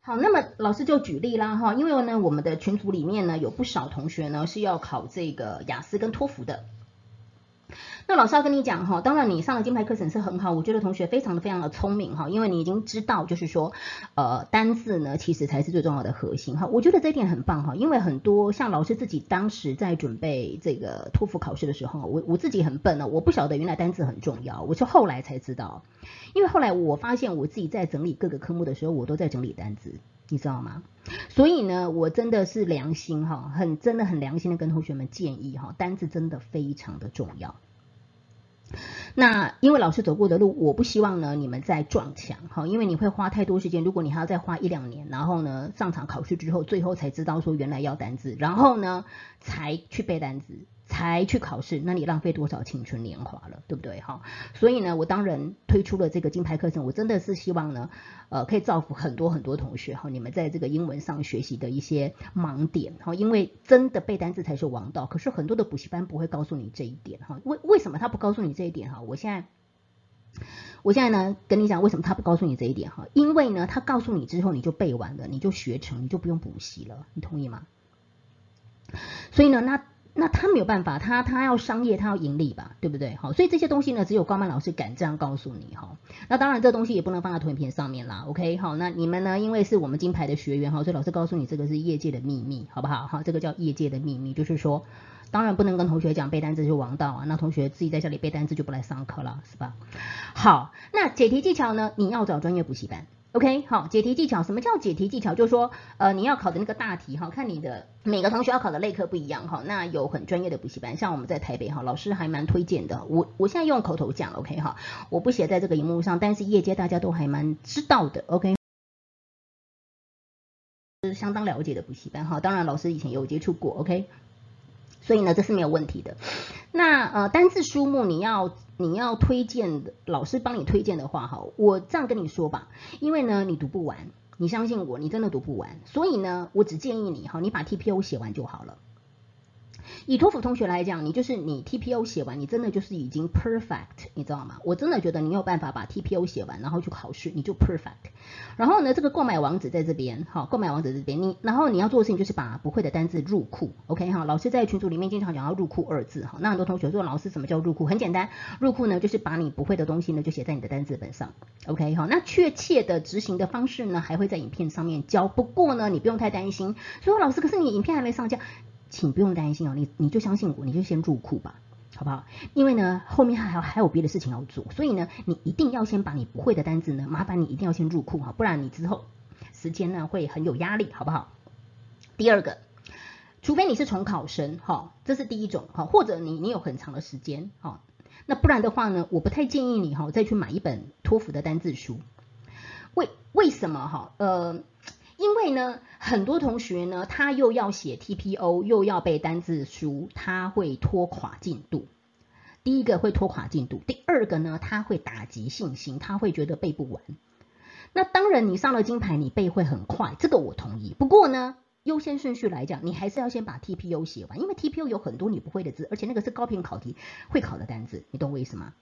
好，那么老师就举例啦哈，因为呢，我们的群组里面呢有不少同学呢是要考这个雅思跟托福的。那老师要跟你讲哈，当然你上了金牌课程是很好，我觉得同学非常的非常的聪明哈，因为你已经知道就是说，呃，单字呢其实才是最重要的核心哈，我觉得这一点很棒哈，因为很多像老师自己当时在准备这个托福考试的时候，我我自己很笨呢，我不晓得原来单字很重要，我是后来才知道，因为后来我发现我自己在整理各个科目的时候，我都在整理单字，你知道吗？所以呢，我真的是良心哈，很真的很良心的跟同学们建议哈，单字真的非常的重要。那因为老师走过的路，我不希望呢你们再撞墙哈，因为你会花太多时间。如果你还要再花一两年，然后呢上场考试之后，最后才知道说原来要单词，然后呢才去背单词。才去考试，那你浪费多少青春年华了，对不对？哈，所以呢，我当然推出了这个金牌课程，我真的是希望呢，呃，可以造福很多很多同学哈，你们在这个英文上学习的一些盲点哈，因为真的背单词才是王道，可是很多的补习班不会告诉你这一点哈，为为什么他不告诉你这一点哈？我现在，我现在呢跟你讲为什么他不告诉你这一点哈，因为呢，他告诉你之后你就背完了，你就学成，你就不用补习了，你同意吗？所以呢，那。那他没有办法，他他要商业，他要盈利吧，对不对？好，所以这些东西呢，只有高曼老师敢这样告诉你哈。那当然，这东西也不能放在投影片上面啦。OK，好，那你们呢？因为是我们金牌的学员哈，所以老师告诉你，这个是业界的秘密，好不好？哈，这个叫业界的秘密，就是说，当然不能跟同学讲背单词是王道啊。那同学自己在家里背单词就不来上课了，是吧？好，那解题技巧呢？你要找专业补习班。OK，好，解题技巧，什么叫解题技巧？就是说，呃，你要考的那个大题哈，看你的每个同学要考的类科不一样哈，那有很专业的补习班，像我们在台北哈，老师还蛮推荐的。我我现在用口头讲，OK 哈，我不写在这个荧幕上，但是业界大家都还蛮知道的，OK，是相当了解的补习班哈，当然老师以前有接触过，OK。所以呢，这是没有问题的。那呃，单字书目你要你要推荐的，老师帮你推荐的话哈，我这样跟你说吧，因为呢，你读不完，你相信我，你真的读不完。所以呢，我只建议你哈，你把 TPO 写完就好了。以托福同学来讲，你就是你 TPO 写完，你真的就是已经 perfect，你知道吗？我真的觉得你有办法把 TPO 写完，然后去考试，你就 perfect。然后呢，这个购买网址在这边，好，购买网址这边，你然后你要做的事情就是把不会的单字入库，OK 哈。老师在群组里面经常讲要入库二字哈，那很多同学说老师什么叫入库？很简单，入库呢就是把你不会的东西呢就写在你的单字本上，OK 哈。那确切的执行的方式呢还会在影片上面教，不过呢你不用太担心。说老师，可是你影片还没上架。请不用担心哦，你你就相信我，你就先入库吧，好不好？因为呢，后面还有还有别的事情要做，所以呢，你一定要先把你不会的单子呢，麻烦你一定要先入库哈，不然你之后时间呢会很有压力，好不好？第二个，除非你是重考生哈，这是第一种哈，或者你你有很长的时间哈，那不然的话呢，我不太建议你哈再去买一本托福的单字书，为为什么哈？呃。因为呢，很多同学呢，他又要写 TPO，又要背单字书，他会拖垮进度。第一个会拖垮进度，第二个呢，他会打击信心，他会觉得背不完。那当然，你上了金牌，你背会很快，这个我同意。不过呢，优先顺序来讲，你还是要先把 TPO 写完，因为 TPO 有很多你不会的字，而且那个是高频考题会考的单字，你懂我意思吗？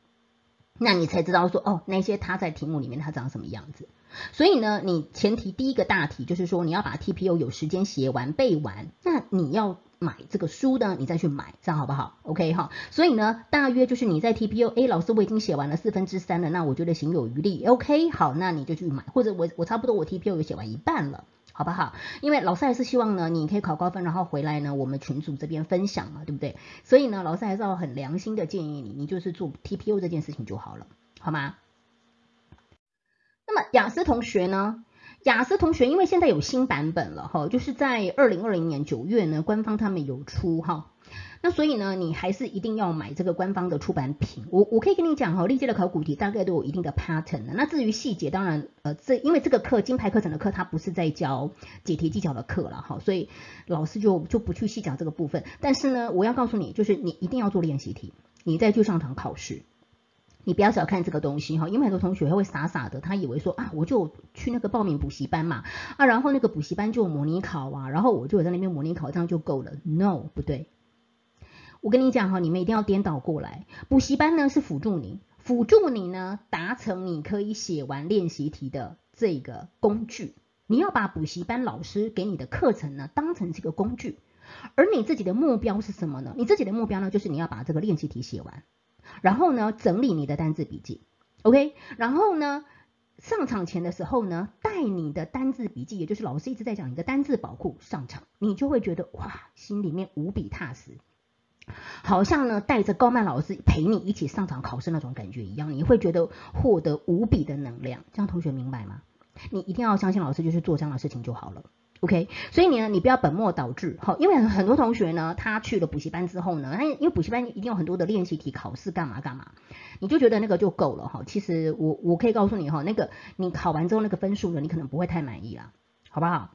那你才知道说，哦，那些它在题目里面它长什么样子。所以呢，你前提第一个大题就是说，你要把 TPO 有时间写完背完。那你要买这个书呢，你再去买，这样好不好？OK 哈。所以呢，大约就是你在 TPO，哎，老师我已经写完了四分之三了，那我觉得行有余力。OK，好，那你就去买，或者我我差不多我 TPO 有写完一半了。好不好？因为老师还是希望呢，你可以考高分，然后回来呢，我们群组这边分享嘛，对不对？所以呢，老师还是要很良心的建议你，你就是做 T P U 这件事情就好了，好吗？那么雅思同学呢？雅思同学因为现在有新版本了哈，就是在二零二零年九月呢，官方他们有出哈。那所以呢，你还是一定要买这个官方的出版品。我我可以跟你讲哈，历届的考古题大概都有一定的 pattern 的。那至于细节，当然呃，这因为这个课金牌课程的课，它不是在教解题技巧的课了哈，所以老师就就不去细讲这个部分。但是呢，我要告诉你，就是你一定要做练习题，你再去上场考试，你不要小看这个东西哈，因为很多同学他会傻傻的，他以为说啊，我就去那个报名补习班嘛，啊，然后那个补习班就模拟考啊，然后我就在那边模拟考，这样就够了。No，不对。我跟你讲哈，你们一定要颠倒过来。补习班呢是辅助你，辅助你呢达成你可以写完练习题的这个工具。你要把补习班老师给你的课程呢当成这个工具，而你自己的目标是什么呢？你自己的目标呢，就是你要把这个练习题写完，然后呢整理你的单字笔记，OK，然后呢上场前的时候呢带你的单字笔记，也就是老师一直在讲你的单字宝库上场，你就会觉得哇，心里面无比踏实。好像呢，带着高曼老师陪你一起上场考试那种感觉一样，你会觉得获得无比的能量。这样同学明白吗？你一定要相信老师，就是做这样的事情就好了。OK，所以你呢，你不要本末倒置。好，因为很多同学呢，他去了补习班之后呢，他因为补习班一定有很多的练习题、考试干嘛干嘛，你就觉得那个就够了哈。其实我我可以告诉你哈，那个你考完之后那个分数呢，你可能不会太满意啦，好不好？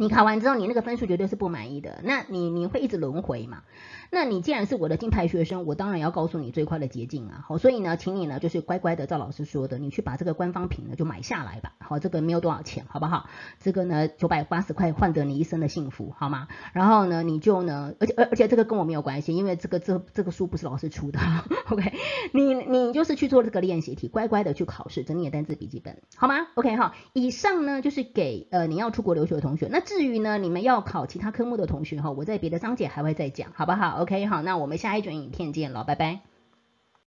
你考完之后，你那个分数绝对是不满意的，那你你会一直轮回嘛？那你既然是我的金牌学生，我当然要告诉你最快的捷径啊！好，所以呢，请你呢就是乖乖的照老师说的，你去把这个官方品呢就买下来吧。好，这个没有多少钱，好不好？这个呢九百八十块换得你一生的幸福，好吗？然后呢，你就呢，而且而而且这个跟我没有关系，因为这个这这个书不是老师出的。OK，你你就是去做这个练习题，乖乖的去考试，整理单词笔记本，好吗？OK 哈，以上呢就是给呃你要出国留学的同学，那至于呢你们要考其他科目的同学哈，我在别的章节还会再讲，好不好？OK，好，那我们下一卷影片见了，拜拜。